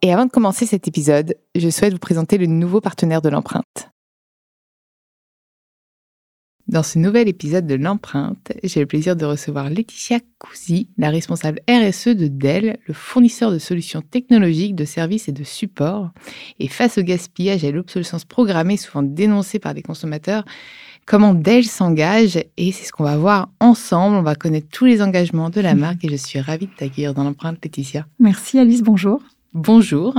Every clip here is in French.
Et avant de commencer cet épisode, je souhaite vous présenter le nouveau partenaire de l'empreinte. Dans ce nouvel épisode de l'empreinte, j'ai le plaisir de recevoir Laetitia Cousi, la responsable RSE de Dell, le fournisseur de solutions technologiques, de services et de support. Et face au gaspillage et à l'obsolescence programmée souvent dénoncée par les consommateurs, comment Dell s'engage et c'est ce qu'on va voir ensemble. On va connaître tous les engagements de la marque et je suis ravie de t'accueillir dans l'empreinte, Laetitia. Merci Alice, bonjour bonjour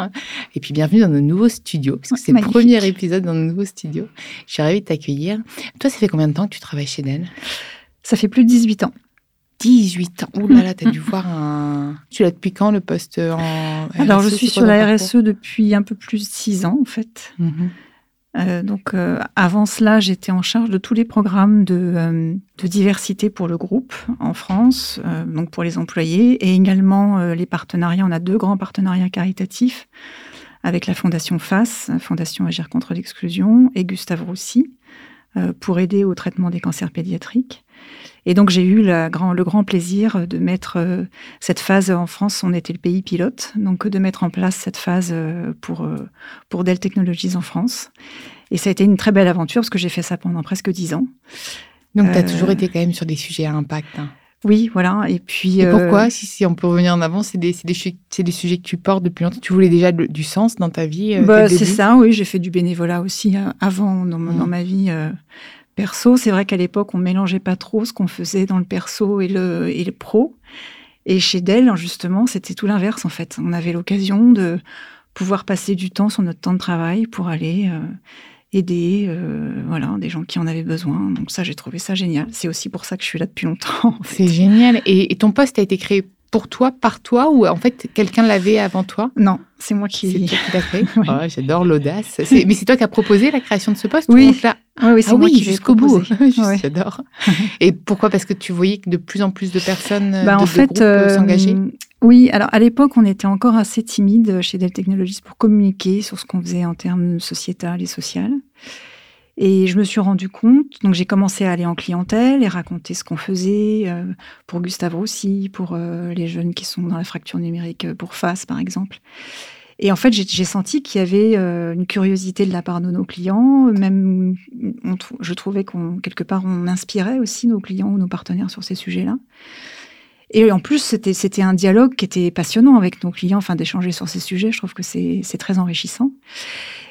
et puis bienvenue dans nos nouveaux studios, parce que c'est le premier épisode dans nos nouveaux studios. Je suis ravie de t'accueillir. Toi, ça fait combien de temps que tu travailles chez Dell? Ça fait plus de 18 ans. 18 ans. Ouh là là, t'as dû voir un. Tu l'as depuis quand le poste en. RSE, Alors, je suis sur la RSE depuis un peu plus de 6 ans, en fait. Mhm. Euh, donc, euh, avant cela, j'étais en charge de tous les programmes de, euh, diversité pour le groupe en France, donc pour les employés, et également les partenariats. On a deux grands partenariats caritatifs avec la Fondation FAS, Fondation Agir contre l'exclusion, et Gustave Roussy, pour aider au traitement des cancers pédiatriques. Et donc j'ai eu le grand plaisir de mettre euh, cette phase en France, on était le pays pilote, donc de mettre en place cette phase euh, pour, euh, pour Dell Technologies en France. Et ça a été une très belle aventure parce que j'ai fait ça pendant presque dix ans. Donc tu as toujours été quand même sur des sujets à impact. Hein. Oui, voilà. Et puis. pourquoi, si, si, on peut revenir en avant, c'est des, des, des, sujets que tu portes depuis longtemps. Tu voulais déjà du sens dans ta vie bah, C'est ça, oui. J'ai fait du bénévolat aussi avant dans, dans mmh. ma vie perso. C'est vrai qu'à l'époque, on mélangeait pas trop ce qu'on faisait dans le perso et le, et le pro. Et chez Dell, justement, c'était tout l'inverse, en fait. On avait l'occasion de pouvoir passer du temps sur notre temps de travail pour aller euh, aider euh, voilà, des gens qui en avaient besoin. Donc ça, j'ai trouvé ça génial. C'est aussi pour ça que je suis là depuis longtemps. C'est génial. Et, et, ton poste a été créé pour toi, par toi, ou en fait quelqu'un l'avait avant toi? Non, c'est moi qui. C'est fait? Oh, j'adore l'audace. Mais c'est toi qui as proposé la création de ce poste Oui. oui, c'est ah moi qui jusqu'au bout. J'adore. Et pourquoi? Parce que tu voyais que de plus en plus de personnes, bah, de, en fait, euh, s'engager? Oui, alors à l'époque, on était encore assez timide chez Dell Technologies pour communiquer sur ce qu'on faisait en termes sociétal et social. Et je me suis rendu compte, donc j'ai commencé à aller en clientèle et raconter ce qu'on faisait euh, pour Gustave Roussy, pour euh, les jeunes qui sont dans la fracture numérique, euh, pour FAS par exemple. Et en fait, j'ai senti qu'il y avait une curiosité de la part de nos clients, même je trouvais qu'on quelque part on inspirait aussi nos clients ou nos partenaires sur ces sujets-là. Et en plus, c'était un dialogue qui était passionnant avec nos clients, enfin d'échanger sur ces sujets. Je trouve que c'est très enrichissant.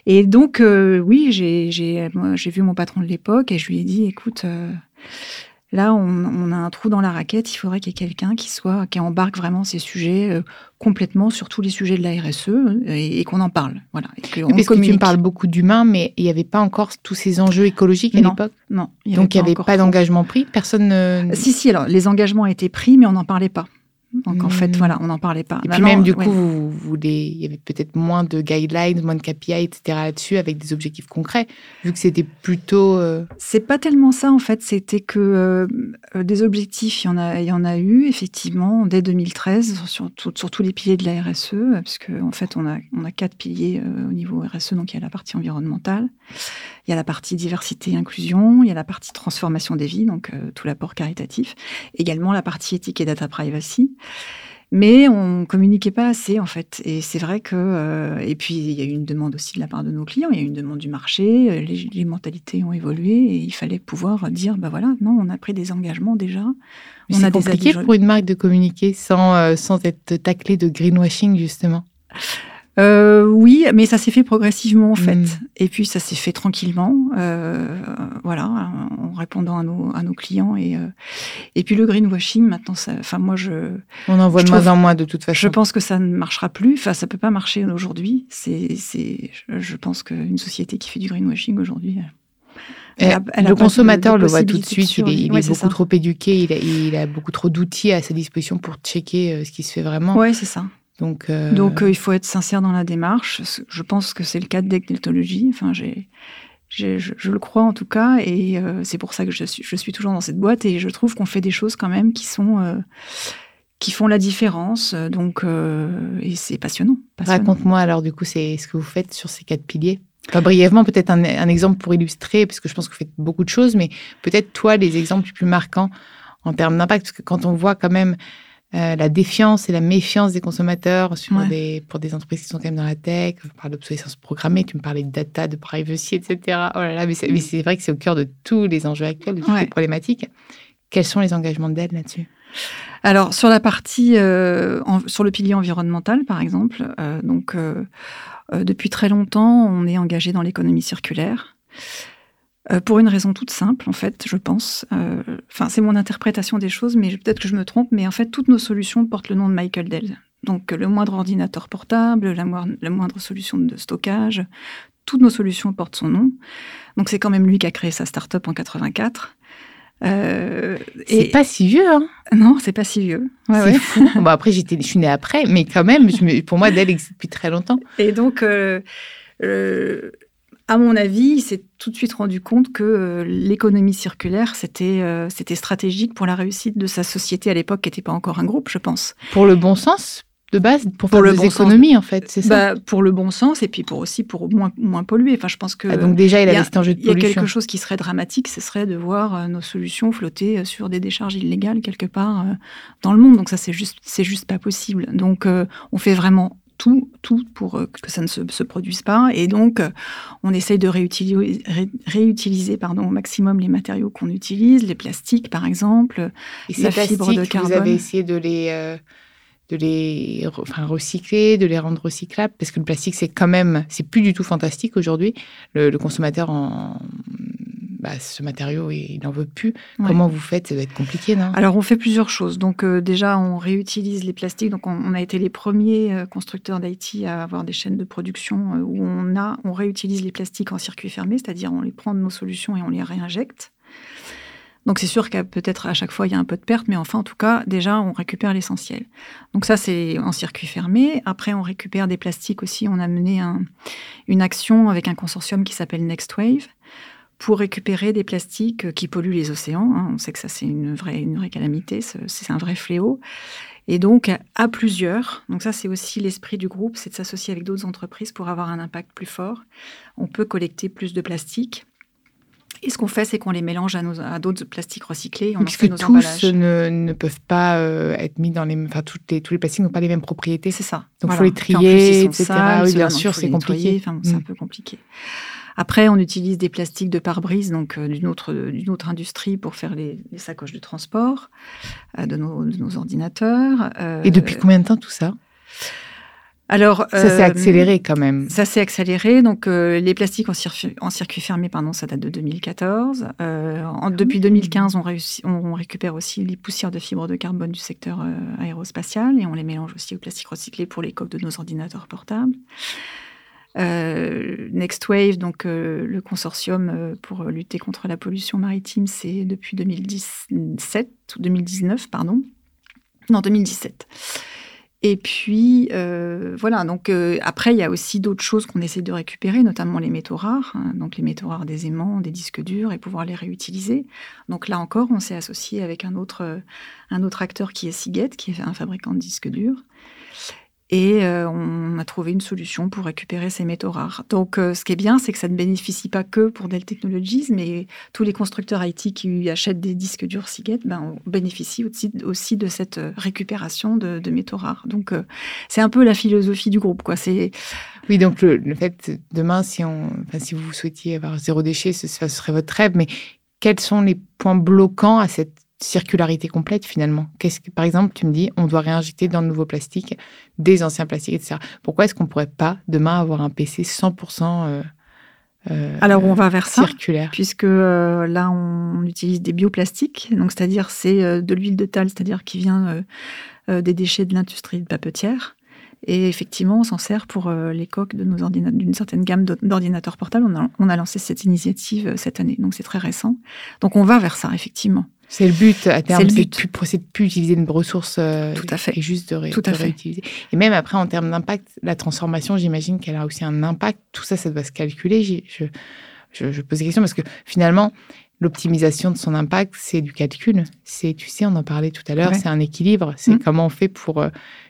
Et donc, euh, oui, j'ai vu mon patron de l'époque et je lui ai dit, écoute, euh, là, on, a un trou dans la raquette, il faudrait qu'il y ait quelqu'un qui soit, qui embarque vraiment ces sujets euh, complètement sur tous les sujets de la RSE et, qu'on en parle. Voilà. Et que Parce que tu me parles beaucoup d'humains, mais il n'y avait pas encore tous ces enjeux écologiques à l'époque? Non. Donc, il n'y avait pas, d'engagement pris? Personne Si, si, alors, les engagements étaient pris, mais on n'en parlait pas. Donc en fait, hmm. voilà, on n'en parlait pas. Et puis même du coup, vous, il y avait peut-être moins de guidelines, moins de KPI, etc. là-dessus, avec des objectifs concrets, vu que c'était plutôt. Euh, C'est pas tellement ça en fait. C'était que euh, des objectifs, il y en a, il y en a eu effectivement dès 2013 sur, sur, tous les piliers de la RSE, parce qu'en en fait, on a, on a quatre piliers euh, au niveau RSE. Donc il y a la partie environnementale, il y a la partie diversité et inclusion, il y a la partie transformation des vies, donc tout l'apport caritatif, également la partie éthique et data privacy. Mais on communiquait pas assez en fait. Et c'est vrai que euh, et puis il y a eu une demande aussi de la part de nos clients, il y a eu une demande du marché, euh, les, mentalités ont évolué et il fallait pouvoir dire bah voilà non on a pris des engagements déjà. a compliqué pour une marque de communiquer sans euh, sans être taclé de greenwashing justement. Euh, oui, mais ça s'est fait progressivement en fait. Mm. Et puis ça s'est fait tranquillement, euh, voilà, en répondant à nos, à nos clients. Et, euh, et puis le greenwashing, maintenant, ça, enfin moi je. On en voit de moins en moins de toute façon. Je pense que ça ne marchera plus. Enfin, ça peut pas marcher aujourd'hui. C'est, c'est, je pense qu'une société qui fait du greenwashing aujourd'hui. le consommateur le voit tout de suite, il est, il est beaucoup trop éduqué, il a, il a beaucoup trop d'outils à sa disposition pour checker ce qui se fait vraiment. Oui, c'est ça. Donc, euh, Donc il faut être sincère dans la démarche. Je pense que c'est le cas de Decnetology. Enfin, j'ai, je, je, le crois en tout cas, et c'est pour ça que je suis, je suis toujours dans cette boîte. Et je trouve qu'on fait des choses quand même qui sont qui font la différence. Donc, et c'est passionnant. passionnant. Raconte-moi alors du coup, c'est ce que vous faites sur ces quatre piliers brièvement, peut-être un, exemple pour illustrer, parce que je pense que vous faites beaucoup de choses, mais peut-être toi, les exemples les plus marquants en termes d'impact, parce que quand on voit quand même euh, la défiance et la méfiance des consommateurs sur des, pour des entreprises qui sont quand même dans la tech, on parle d'obsolescence programmée, tu me parlais de data, de privacy, etc. Oh là là, mais c'est vrai que c'est au cœur de tous les enjeux actuels, de toutes les problématiques. Quels sont les engagements d'aide là-dessus? Alors sur la partie euh, sur le pilier environnemental par exemple, euh, donc depuis très longtemps, on est engagé dans l'économie circulaire. Euh, pour une raison toute simple, en fait, je pense. Euh, enfin, c'est mon interprétation des choses, mais peut-être que je me trompe, mais en fait, toutes nos solutions portent le nom de Michael Dell. Donc, le moindre ordinateur portable, la, moindre, solution de stockage, toutes nos solutions portent son nom. Donc, c'est quand même lui qui a créé sa start-up en 84. Euh, c'est pas si vieux, hein Non, c'est pas si vieux. Ouais, bon, après, j'étais, je suis née après, mais quand même, pour moi, Dell existe depuis très longtemps. Et donc, euh, euh, à mon avis, il s'est tout de suite rendu compte que l'économie circulaire, c'était, c'était stratégique pour la réussite de sa société à l'époque, qui n'était pas encore un groupe, je pense. Pour le bon sens de base pour, faire le des économies en fait, c'est ça? Bah, Pour le bon sens et puis pour aussi pour moins, moins polluer. Enfin, je pense que ah, donc déjà il a, cet enjeu de pollution. Il y a quelque chose qui serait dramatique, ce serait de voir euh, nos solutions flotter euh, sur des décharges illégales quelque part euh, dans le monde. Donc ça c'est juste c'est juste pas possible. Donc on fait vraiment tout, tout pour que ça ne se, se produise pas. Et donc, on essaye de réutiliser, réutiliser pardon, au maximum les matériaux qu'on utilise, les plastiques par exemple, et la fibre de carbone. Vous avez essayé de les de les enfin, recycler, de les rendre recyclables, parce que le plastique, c'est quand même, c'est plus du tout fantastique aujourd'hui. Le, consommateur, en, bah, ce matériau, il n'en veut plus. Comment vous faites? Ça doit être compliqué, non? Alors, on fait plusieurs choses. Donc, euh, déjà, on réutilise les plastiques. Donc, on, a été les premiers euh, constructeurs d'IT à avoir des chaînes de production euh, où on, a, on réutilise les plastiques en circuit fermé, c'est-à-dire on les prend de nos solutions et on les réinjecte. Donc c'est sûr qu'à peut-être à chaque fois il y a un peu de perte, mais enfin en tout cas déjà on récupère l'essentiel. Donc ça c'est en circuit fermé. Après on récupère des plastiques aussi. On a mené une action avec un consortium qui s'appelle Next Wave pour récupérer des plastiques qui polluent les océans. Hein. On sait que ça c'est une vraie, une vraie calamité, c'est un vrai fléau. Et donc à plusieurs, donc ça c'est aussi l'esprit du groupe, c'est de s'associer avec d'autres entreprises pour avoir un impact plus fort. On peut collecter plus de plastique et ce qu'on fait, c'est qu'on les mélange à, d'autres plastiques recyclés. On Puisque tous ne, ne, peuvent pas euh, être mis dans les... Enfin, les, tous les plastiques n'ont pas les mêmes propriétés. C'est ça. Donc, il faut les trier, etc. oui, bien sûr, c'est compliqué. Enfin, C'est un mm. peu compliqué. Après, on utilise des plastiques de pare-brise, donc euh, d'une autre, d'une autre industrie, pour faire les, sacoches de transport euh, de, nos, de, nos, ordinateurs. Et depuis combien de temps tout ça? Alors, ça s'est euh, accéléré quand même. Ça s'est accéléré. Donc, euh, les plastiques en, en, circuit fermé, pardon, ça date de 2014. Euh, en, depuis 2015, on, on, récupère aussi les poussières de fibres de carbone du secteur aérospatial et on les mélange aussi au plastique recyclé pour les coques de nos ordinateurs portables. Next Wave, donc le consortium pour lutter contre la pollution maritime, c'est depuis 2017 ou 2019, pardon. Non, 2017. Et puis, euh, voilà, donc euh, après, il y a aussi d'autres choses qu'on essaie de récupérer, notamment les métaux rares, hein, donc les métaux rares des aimants, des disques durs, et pouvoir les réutiliser. Donc là encore, on s'est associé avec un autre, un autre acteur qui est Seagate, qui est un fabricant de disques durs. Et euh, on a trouvé une solution pour récupérer ces métaux rares. Donc, euh, ce qui est bien, c'est que ça ne bénéficie pas que pour Dell Technologies, mais tous les constructeurs IT qui achètent des disques durs Seagate ben, bénéficient aussi, de cette euh, récupération de, métaux rares. Donc, c'est un peu la philosophie du groupe. Quoi. Oui, donc le, fait, demain, si, on, si vous souhaitiez avoir zéro déchet, ce serait votre rêve, mais quels sont les points bloquants à cette circularité complète finalement Qu'est-ce que, par exemple, tu me dis, on doit réinjecter dans de nouveaux plastiques des anciens plastiques, etc. Pourquoi est-ce qu'on pourrait pas demain avoir un PC 100% euh, euh, Alors on va vers circulaire, puisque euh, là on utilise des bioplastiques, donc c'est-à-dire c'est de l'huile de tal, c'est-à-dire qui vient des déchets de l'industrie de papetière. Et effectivement, on s'en sert pour les coques de nos ordinateurs, d'une certaine gamme d'ordinateurs portables. On a, on a, lancé cette initiative cette année, donc c'est très récent. Donc on va vers ça, effectivement. C'est le but à terme, C'est le de but. plus, c'est de plus utiliser une ressource euh, Tout à fait. et juste de, ré- Tout à de fait. réutiliser. Et même après, en termes d'impact, la transformation, j'imagine qu'elle a aussi un impact. Tout ça, ça doit se calculer. Je, je, je pose des questions parce que finalement, l'optimisation de son impact, c'est du calcul. C'est, tu sais, on en parlait tout à l'heure, Ouais. c'est un équilibre. C'est Mm. comment on fait pour euh,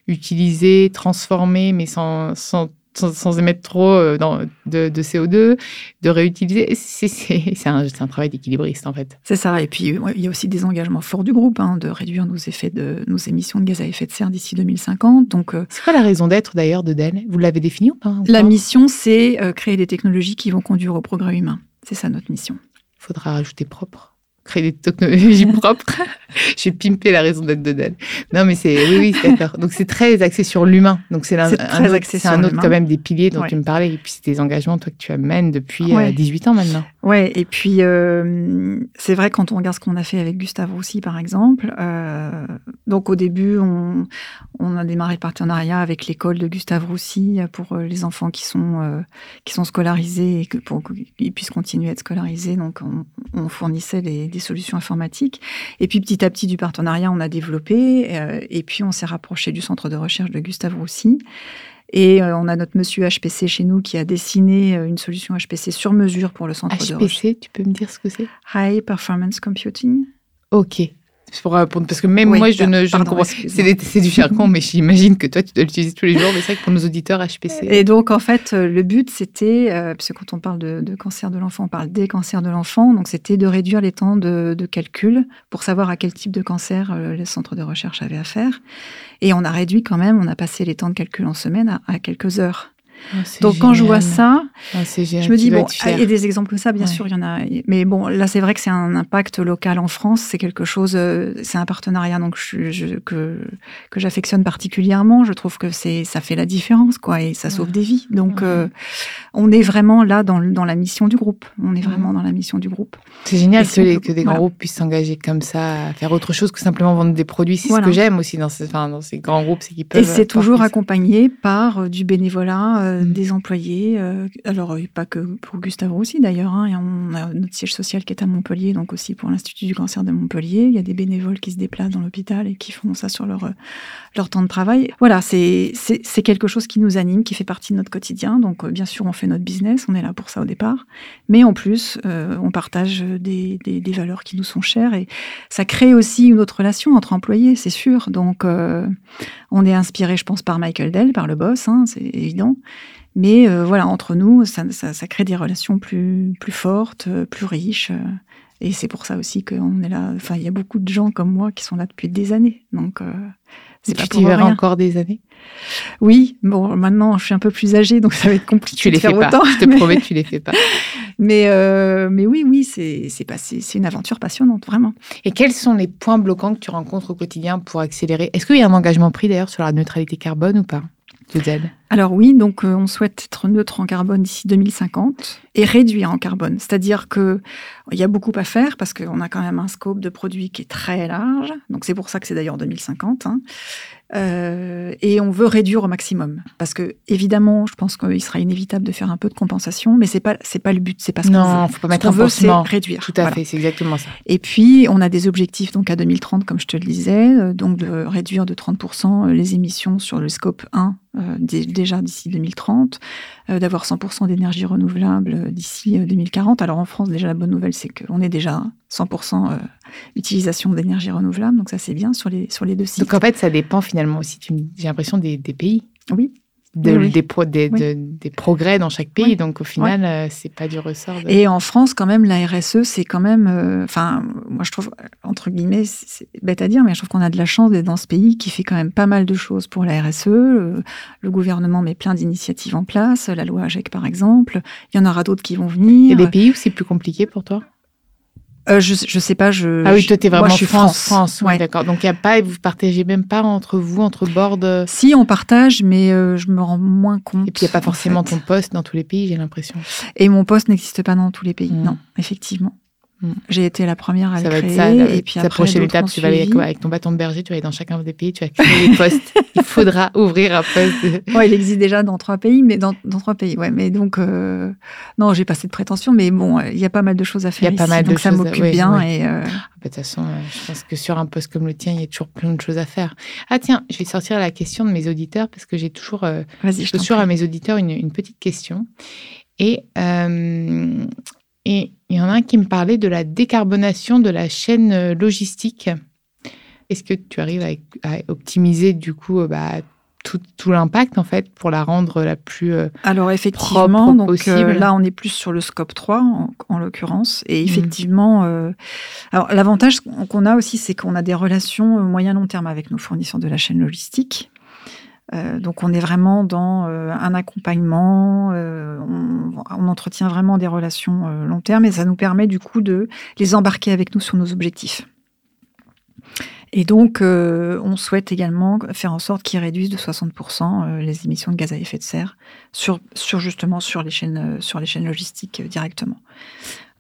utiliser, transformer, mais sans, sans, sans, sans émettre trop euh, dans, de, de CO2, de réutiliser. C'est, un, travail d'équilibriste, en fait. C'est ça. Et puis, ouais, il y a aussi des engagements forts du groupe hein, de réduire nos, effets de, nos émissions de gaz à effet de serre d'ici 2050. Donc, euh, C'est quoi la raison d'être d'ailleurs de Dell? Vous l'avez défini ou pas la mission, c'est euh, créer des technologies qui vont conduire au progrès humain. C'est ça notre mission. faudra rajouter propre. Créer des technologies propres. J'ai pimpé la raison d'être de Dell. Non, mais c'est. Oui, oui, c'est d'accord. Donc, c'est très axé sur l'humain. Donc, c'est un, autre, quand même, des piliers dont Ouais. tu me parlais. Et puis, c'est des engagements, toi, que tu amènes depuis euh, Ouais. 18 ans maintenant. Ouais, et puis euh, c'est vrai quand on regarde ce qu'on a fait avec Gustave Roussy par exemple. euh, donc au début, on, on a démarré le partenariat avec l'école de Gustave Roussy pour euh, les enfants qui sont euh, qui sont scolarisés et que pour qu'ils puissent continuer à être scolarisés. Donc on, on fournissait les- des solutions informatiques. Et puis petit à petit du partenariat, on a développé euh, et puis on s'est rapproché du centre de recherche de Gustave Roussy. Et euh, on a notre monsieur HPC chez nous qui a dessiné euh, une solution HPC sur mesure pour le centre de recherche. HPC, tu peux me dire ce que c'est? High Performance Computing. Ok. Pour répondre. Parce que même Oui, moi, je ne, je ne comprends. excuse-moi. C'est, du jargon, mais j'imagine que toi, tu dois l'utiliser tous les jours. Mais c'est vrai que pour nos auditeurs, HPC. Et donc, en fait, euh, le but, c'était, euh, parce que quand on parle de, de cancer de l'enfant, on parle des cancers de l'enfant, donc c'était de réduire les temps de, de calcul pour savoir à quel type de cancer euh, les centres de recherche avaient affaire. Et on a réduit quand même, on a passé les temps de calcul en semaine à, à quelques heures. Oh, c'est Donc, quand je vois ça, Oh, génial. Je me dis, bon, ah, il y a des exemples comme ça, bien Ouais. sûr, il y en a. Mais bon, là, c'est vrai que c'est un impact local en France. C'est quelque chose, euh, c'est un partenariat donc, je, je- que, que j'affectionne particulièrement. Je trouve que c'est, ça fait la différence, quoi, et ça sauve Ouais. des vies. Donc, Ouais. euh, on est vraiment là dans, dans la mission du groupe. On est Ouais. vraiment dans la mission du groupe. C'est génial que, les- des grands voilà. groupes puissent s'engager comme ça, à faire autre chose que simplement vendre des produits. C'est Voilà. ce que j'aime aussi dans, ces, enfin, dans ces grands groupes, c'est qu'ils peuvent. Et c'est toujours accompagné par euh, du bénévolat, euh, des employés. euh, alors, euh, pas que pour Gustave Roussy d'ailleurs. hein, a notre siège social qui est à Montpellier, donc aussi pour l'Institut du cancer de Montpellier. Il y a des bénévoles qui se déplacent dans l'hôpital et qui font ça sur leur, leur temps de travail. Voilà, c'est quelque chose qui nous anime, qui fait partie de notre quotidien. Donc, bien sûr, on fait notre business, on est là pour ça au départ. Mais en plus, on partage des, des- valeurs qui nous sont chères et ça crée aussi une autre relation entre employés, c'est sûr. Donc, on est inspiré, je pense, par Michael Dell, par le boss, hein, c'est évident. Mais euh, voilà, entre nous, ça, ça- ça crée des relations plus, plus fortes, euh, plus riches. euh, et c'est pour ça aussi qu'on est là. Enfin, il y a beaucoup de gens comme moi qui sont là depuis des années. Donc, euh, c'est pas tu pour t'y verras rien. encore des années. Oui, bon, maintenant, je suis un peu plus âgée, donc ça va être compliqué Tu les de faire fais pas. Je te mais- promets, tu les fais pas. Mais, euh, mais oui, oui, c'est une aventure passionnante, vraiment. Et quels sont les points bloquants que tu rencontres au quotidien pour accélérer? Est-ce qu'il y a un engagement pris d'ailleurs sur la neutralité carbone ou pas de Z Alors oui, donc euh, on souhaite être neutre en carbone d'ici 2050 et réduire en carbone. C'est-à-dire que il y a beaucoup à faire parce qu'on a quand même un scope de produits qui est très large. Donc c'est pour ça que c'est d'ailleurs 2050. hein. Euh, et on veut réduire au maximum parce que évidemment, je pense qu'il sera inévitable de faire un peu de compensation, mais c'est pas c'est pas le but, c'est pas ce qu'on Non, veut. faut pas Ce mettre un veut, c'est réduire. Tout à Voilà. fait, c'est exactement ça. Et puis, on a des objectifs donc à 2030, comme je te le disais, euh, donc de réduire de 30% les émissions sur le scope 1 euh, dé- déjà d'ici 2030, euh, d'avoir 100% d'énergie renouvelable euh, d'ici euh, 2040. Alors en France, déjà la bonne nouvelle, c'est qu'on est déjà 100% euh, utilisation d'énergie renouvelable, donc ça c'est bien sur les sur les deux sites. Donc en fait, ça dépend finalement aussi, j'ai l'impression, des, des pays. Oui. De- Oui. Des, pro- des, Oui. de- des progrès dans chaque pays. Oui. Donc au final, euh, c'est pas du ressort de. Et en France, quand même, la RSE, c'est quand même, euh, enfin, moi je trouve, entre guillemets, c'est bête à dire, mais je trouve qu'on a de la chance d'être dans ce pays qui fait quand même pas mal de choses pour la RSE. Le, le gouvernement met plein d'initiatives en place, la loi AGEC par exemple. Il y en aura d'autres qui vont Il y a venir. des pays où c'est plus compliqué pour toi? Euh, je, je sais pas, je. Ah oui, je- toi, t'es moi, vraiment je suis France, France. ouais. d'accord. Donc, il y a pas, vous partagez même pas entre vous, entre boards. euh, Si on partage, mais euh, je me rends moins compte. Et puis, il n'y a pas en forcément fait. ton poste dans tous les pays, j'ai l'impression. Et mon poste n'existe pas dans tous les pays. Mm. Non, effectivement. Mm. J'ai été la première à ça le créer. Ça, et puis après, prochaine étape, tu vas aller avec, ton bâton de berger, tu vas aller dans chacun des pays, tu vas créer des postes. il faudra ouvrir un poste. Ouais, il existe déjà dans trois pays, mais dans, dans trois pays, ouais. Mais donc, euh, non, j'ai pas cette prétention, mais bon, il y a pas mal de choses à faire. Il y a pas mal donc de ça m'occupe bien. Et euh, ah, bah, De toute façon, euh, je pense que sur un poste comme le tien, il y a toujours plein de choses à faire. Ah tiens, je vais sortir la question de mes auditeurs parce que j'ai toujours, euh, je toujours à mes auditeurs une, une petite question. Et et il y en a un qui me parlait de la décarbonation de la chaîne euh, logistique. Est-ce que tu arrives à, optimiser du coup euh, bah, tout, l'impact en fait pour la rendre la plus euh, alors effectivement donc possible? là on est plus sur le scope 3 en, l'occurrence et mmh. effectivement alors l'avantage qu'on a aussi c'est qu'on a des relations moyen long terme avec nos fournisseurs de la chaîne logistique euh, donc on est vraiment dans euh, un accompagnement, euh, on, entretient vraiment des relations long terme et ça nous permet du coup de les embarquer avec nous sur nos objectifs. Et donc on souhaite également faire en sorte qu'ils réduisent de 60% les émissions de gaz à effet de serre sur, justement sur les chaînes logistiques directement.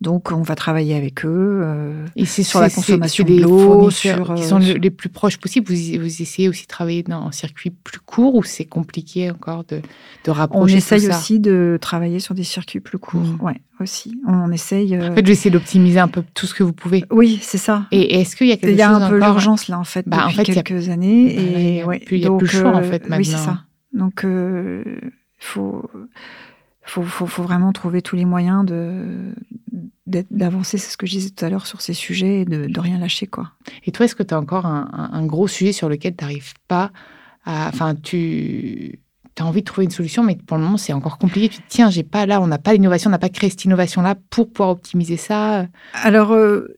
Donc, on va travailler avec eux euh, et c'est sur la consommation de l'eau, sur qui sont les plus proches possibles. Vous, vous essayez aussi de travailler dans un circuit plus court ou c'est compliqué encore de, de rapprocher On essaye aussi de travailler sur des circuits plus courts. Mmh. Ouais, aussi. On essaye. Euh... En fait, j'essaie d'optimiser un peu tout ce que vous pouvez. Oui, c'est ça. Et est-ce qu'il y a quelque chose Il y a un peu l'urgence là en fait bah, depuis en fait, quelques années et ouais, il y a plus le choix en fait maintenant. Oui, c'est ça. Donc, il euh, faut faut, faut, faut, vraiment trouver tous les moyens de d'avancer, c'est ce que je disais tout à l'heure sur ces sujets et de, de, rien lâcher. quoi. Et toi, est-ce que tu as encore un, un, gros sujet sur lequel tu n'arrives pas à... Enfin, tu as envie de trouver une solution, mais pour le moment, c'est encore compliqué. Tu te dis, tiens, j'ai pas là, on n'a pas l'innovation, on n'a pas créé cette innovation-là pour pouvoir optimiser ça. Alors, euh,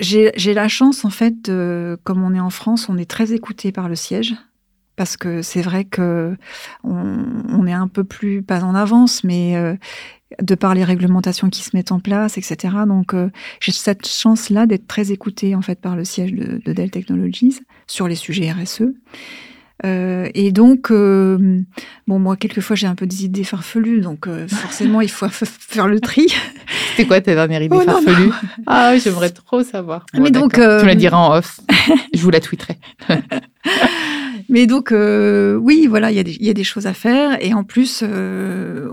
j'ai la chance, en fait, comme on est en France, on est très écouté par le siège parce que c'est vrai que on, est un peu plus pas en avance, mais euh, de par les réglementations qui se mettent en place, etc. Donc euh, j'ai cette chance-là d'être très écoutée en fait par le siège de, Dell Technologies sur les sujets RSE. Euh, et donc, bon, moi, quelquefois, j'ai un peu des idées farfelues, donc forcément, il faut faire le tri. C'était quoi ta dernière idée oh, farfelue? Ah, j'aimerais trop savoir. Mais donc, tu la diras en off. Je vous la tweeterai. Mais donc, euh, oui, voilà, il y, a des choses à faire. Et en plus, euh,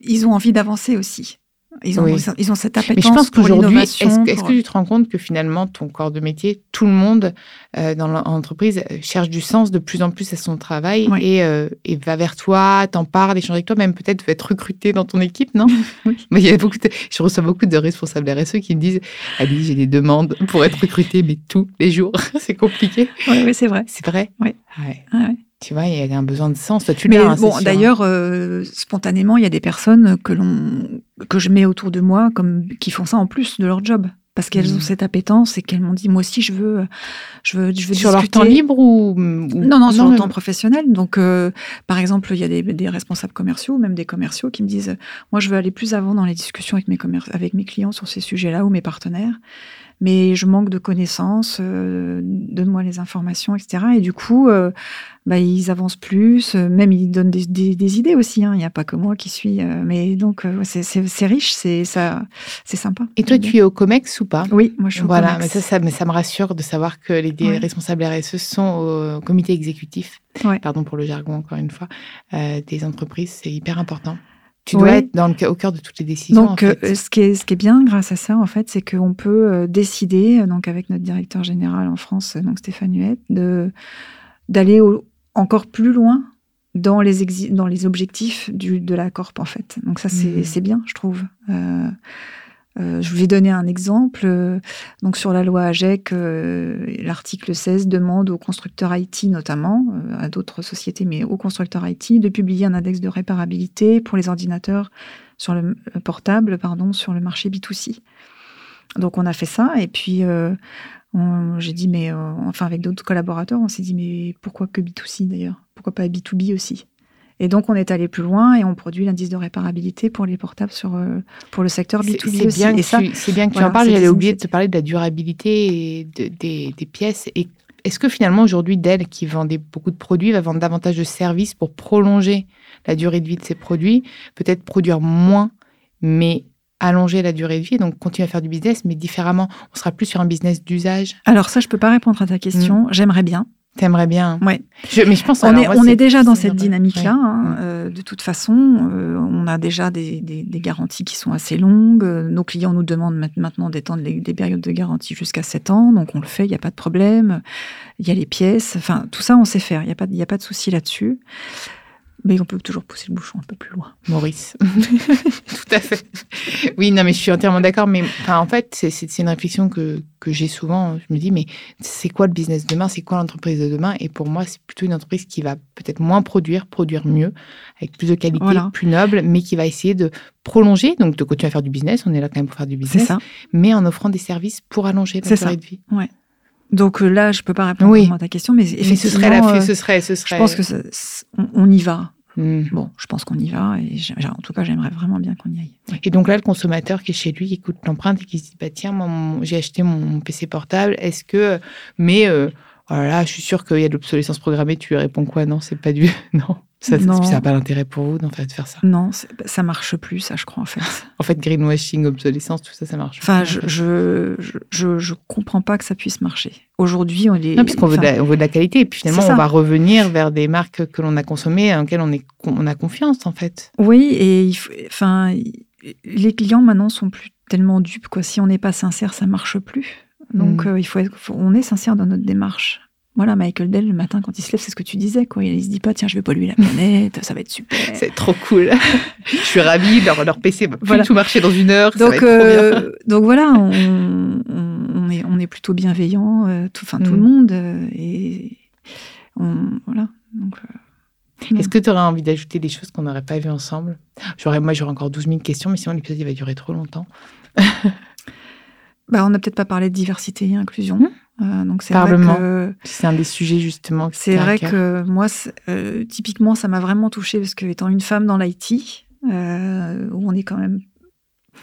ils ont envie d'avancer aussi. Ils ont, ils ont cette appétence Mais je pense qu'aujourd'hui, est-ce est que tu te rends compte que finalement, ton corps de métier, tout le monde euh, dans l'entreprise cherche du sens de plus en plus à son travail et, euh, et, va vers toi, t'en parle, échange avec toi, même peut-être être recruté dans ton équipe, non? Mais il y a beaucoup je reçois beaucoup de responsables RSE qui me disent Ali, j'ai des demandes pour être recruté, mais tous les jours. c'est compliqué. Oui, oui c'est vrai. C'est vrai? Oui. Ouais. Ah tu vois, il y a un besoin de sens. Toi, tu Mais hein, bon, d'ailleurs, euh, spontanément, il y a des personnes que l'on que je mets autour de moi comme qui font ça en plus de leur job. Parce qu'elles ont mmh. cette appétence et qu'elles m'ont dit moi aussi je veux je veux je veux sur leur temps libre ou, non non sur leur temps professionnel. Donc euh, par exemple il y a des, des, responsables commerciaux même des commerciaux qui me disent moi je veux aller plus avant dans les discussions avec mes avec mes clients sur ces sujets là ou mes partenaires mais je manque de connaissances, euh, donne-moi les informations, etc. Et du coup, euh, bah, ils avancent plus, euh, même ils donnent des, des, idées aussi. Hein. Il n'y a pas que moi qui suis. Euh, mais donc, c'est riche, c'est ça, c'est sympa. Et toi, tu es au COMEX ou pas? Oui, moi je suis au voilà, Mais ça, ça, mais ça me rassure de savoir que les responsables RSE sont au comité exécutif. Pardon pour le jargon, encore une fois, des entreprises. C'est hyper important. Tu dois être dans le, au cœur de toutes les décisions. Donc, euh, ce, qui est, ce qui est bien grâce à ça, en fait, c'est qu'on peut euh, décider, euh, donc avec notre directeur général en France, donc Stéphane Huette, de d'aller encore plus loin dans les, dans les objectifs du, de la corp, en fait. Donc ça, c'est mmh. bien, je trouve. Euh, je vais donner un exemple. Euh, donc sur la loi AGEC, euh, l'article 16 demande aux constructeurs IT notamment, à d'autres sociétés, mais aux constructeurs IT, de publier un index de réparabilité pour les ordinateurs sur le portable, sur le marché B2C. Donc on a fait ça et puis j'ai dit mais enfin avec d'autres collaborateurs, on s'est dit mais pourquoi que B2C d'ailleurs? Pourquoi pas B2B aussi? Et donc, on est allé plus loin et on produit l'indice de réparabilité pour les portables sur, euh, pour le secteur B2B C'est bien, que bien que tu en parles. J'allais oublier de te parler de la durabilité des, des, pièces. Et est-ce que finalement, aujourd'hui, Dell, qui vendait beaucoup de produits, va vendre davantage de services pour prolonger la durée de vie de ses produits Peut-être produire moins, mais allonger la durée de vie, donc continuer à faire du business, mais différemment? On sera plus sur un business d'usage? Alors ça, je peux pas répondre à ta question. J'aimerais bien. T'aimerais bien. Ouais. mais je pense. On est, moi, on est déjà dans cette dynamique-là. Ouais. hein. Euh, de toute façon, euh, on a déjà des, des- des garanties qui sont assez longues. Nos clients nous demandent ma- maintenant d'étendre les- des périodes de garantie jusqu'à 7 ans. Donc on le fait, il n'y a pas de problème. Il y a les pièces. Enfin, tout ça, on sait faire. Il n'y a, pas de- il y a pas de souci là-dessus. Mais on peut toujours pousser le bouchon un peu plus loin. Maurice. Tout à fait. Oui, non, mais je suis entièrement d'accord. Mais enfin, en fait, c'est- une réflexion que, que j'ai souvent. Je me dis, mais c'est quoi le business de demain? C'est quoi l'entreprise de demain? Et pour moi, c'est plutôt une entreprise qui va peut-être moins produire, produire mieux, avec plus de qualité, Voilà. plus noble, mais qui va essayer de prolonger, donc de continuer à faire du business. On est là quand même pour faire du business, ça. mais en offrant des services pour allonger la ça. durée de vie. Donc euh, là, je peux pas répondre Oui. à ta question, mais Mais effectivement, ce serait la euh, ce serait, ce serait. je pense que ça- on, on y va. Hmm. Bon, je pense qu'on y va. Et en tout cas, j'aimerais vraiment bien qu'on y aille. Ouais. Et donc là, le consommateur qui est chez lui, qui écoute l'empreinte et qui se dit bah tiens, j'ai acheté mon PC portable, est-ce que mais euh, oh là là, je suis sûre qu'il y a de l'obsolescence programmée. Tu lui réponds quoi? Non, c'est pas du non. Ça, n'a pas d'intérêt pour vous d'en fait de faire ça? Non, ça marche plus, ça, je crois, en fait. En fait, greenwashing, obsolescence, tout ça, ça marche. Enfin, pas, je, je, je, je, comprends pas que ça puisse marcher. Aujourd'hui, on est. Non, puisqu'on veut, on veut de la qualité. Et puis finalement, on va revenir vers des marques que l'on a consommées, en lesquelles on, est, on a confiance, en fait. Oui, et il faut- enfin, les clients maintenant sont plus tellement dupes. Quoi. Si on n'est pas sincère, ça marche plus. Donc, Mm. euh, il faut être, faut- on est sincère dans notre démarche. Voilà, Michael Dell, le matin, quand il se lève, c'est ce que tu disais. Quoi. Il se dit pas, tiens, je vais polluer la planète, ça va être super. C'est trop cool. je suis ravie. Leur, leur PC va Voilà. tout marcher dans une heure. ça va Donc, être trop bien. euh, donc voilà, on, on- est, on est plutôt bienveillant, euh, tout, enfin, tout Mm. le monde. euh, et on, voilà. Donc, Est-ce que tu aurais envie d'ajouter des choses qu'on n'aurait pas vues ensemble? J'aurais, Moi, j'aurais encore 12 000 questions, mais sinon, l'épisode, il va durer trop longtemps. bah, on n'a peut-être pas parlé de diversité et inclusion. Mm. Euh, donc c'est vrai Parlement. que C'est un des sujets, justement. c'est vrai que moi, euh, typiquement, ça m'a vraiment touchée parce que étant une femme dans l'IT, euh, où on est quand même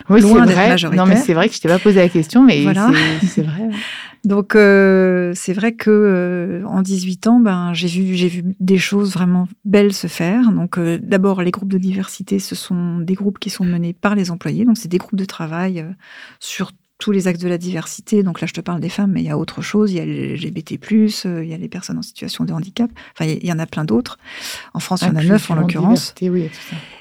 Oui, loin d'être majoritaire. Non, mais c'est vrai que je t'ai pas posé la question, mais Voilà. c'est- vrai. Donc c'est vrai que en 18 ans, ben j'ai vu j'ai vu des choses vraiment belles se faire. Donc d'abord les groupes de diversité, ce sont des groupes qui sont menés par les employés. Donc c'est des groupes de travail sur tous les axes de la diversité. Donc là je te parle des femmes, mais il y a autre chose. Il y a les LGBT+, euh, il y a les personnes en situation de handicap. Enfin il y, en a plein d'autres. En France, il y en a neuf en l'occurrence. diversité, Oui.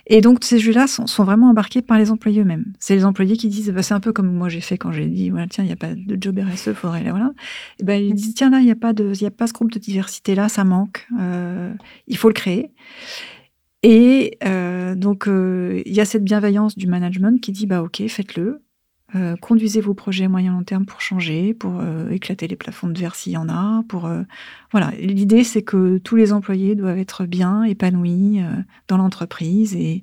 Et donc, ces jeux-là sont, sont vraiment embarqués par les employés eux-mêmes. C'est les employés qui disent, bah, c'est un peu comme moi j'ai fait quand j'ai dit, voilà, tiens, il n'y a pas de job RSE, faudrait, voilà. Et ben, ils disent, tiens, là, il n'y a pas de, il y a pas ce groupe de diversité-là, ça manque, euh, il faut le créer. Et euh, donc, euh, il y a cette bienveillance du management qui dit, bah, ok, faites-le. Euh, conduisez vos projets moyen long terme pour changer, pour euh, éclater les plafonds de verre s'il y en a. Pour euh, voilà, l'idée c'est que tous les employés doivent être bien épanouis dans l'entreprise et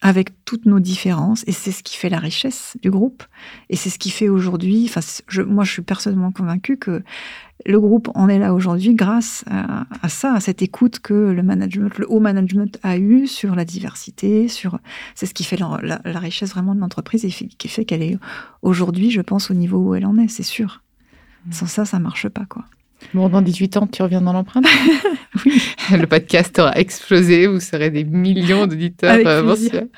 avec toutes nos différences. Et c'est ce qui fait la richesse du groupe. Et c'est ce qui fait aujourd'hui. Enfin, moi, je suis personnellement convaincue que le groupe en est là aujourd'hui grâce à, à, ça, à cette écoute que le management, le haut management a eu sur la diversité, sur c'est ce qui fait la, la, la richesse vraiment de l'entreprise et qui fait qu'elle est aujourd'hui, je pense, au niveau où elle en est, c'est sûr. Sans ça, ça marche pas, quoi. Bon, dans 18 ans, tu reviens dans l'empreinte Oui. Le podcast aura explosé, vous serez des millions d'auditeurs euh, mensuels.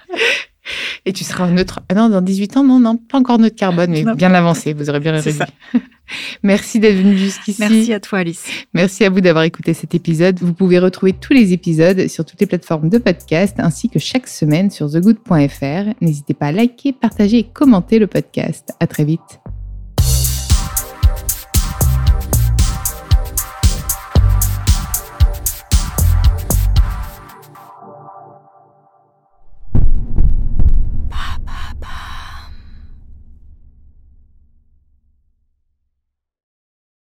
Et tu seras neutre. Ah non, dans 18 ans, non, non, pas encore neutre carbone, mais bien avancé, vous aurez bien réussi. Merci d'être venu jusqu'ici. Merci à toi, Alice. Merci à vous d'avoir écouté cet épisode. Vous pouvez retrouver tous les épisodes sur toutes les plateformes de podcast, ainsi que chaque semaine sur thegood.fr. N'hésitez pas à liker, partager et commenter le podcast. À très vite.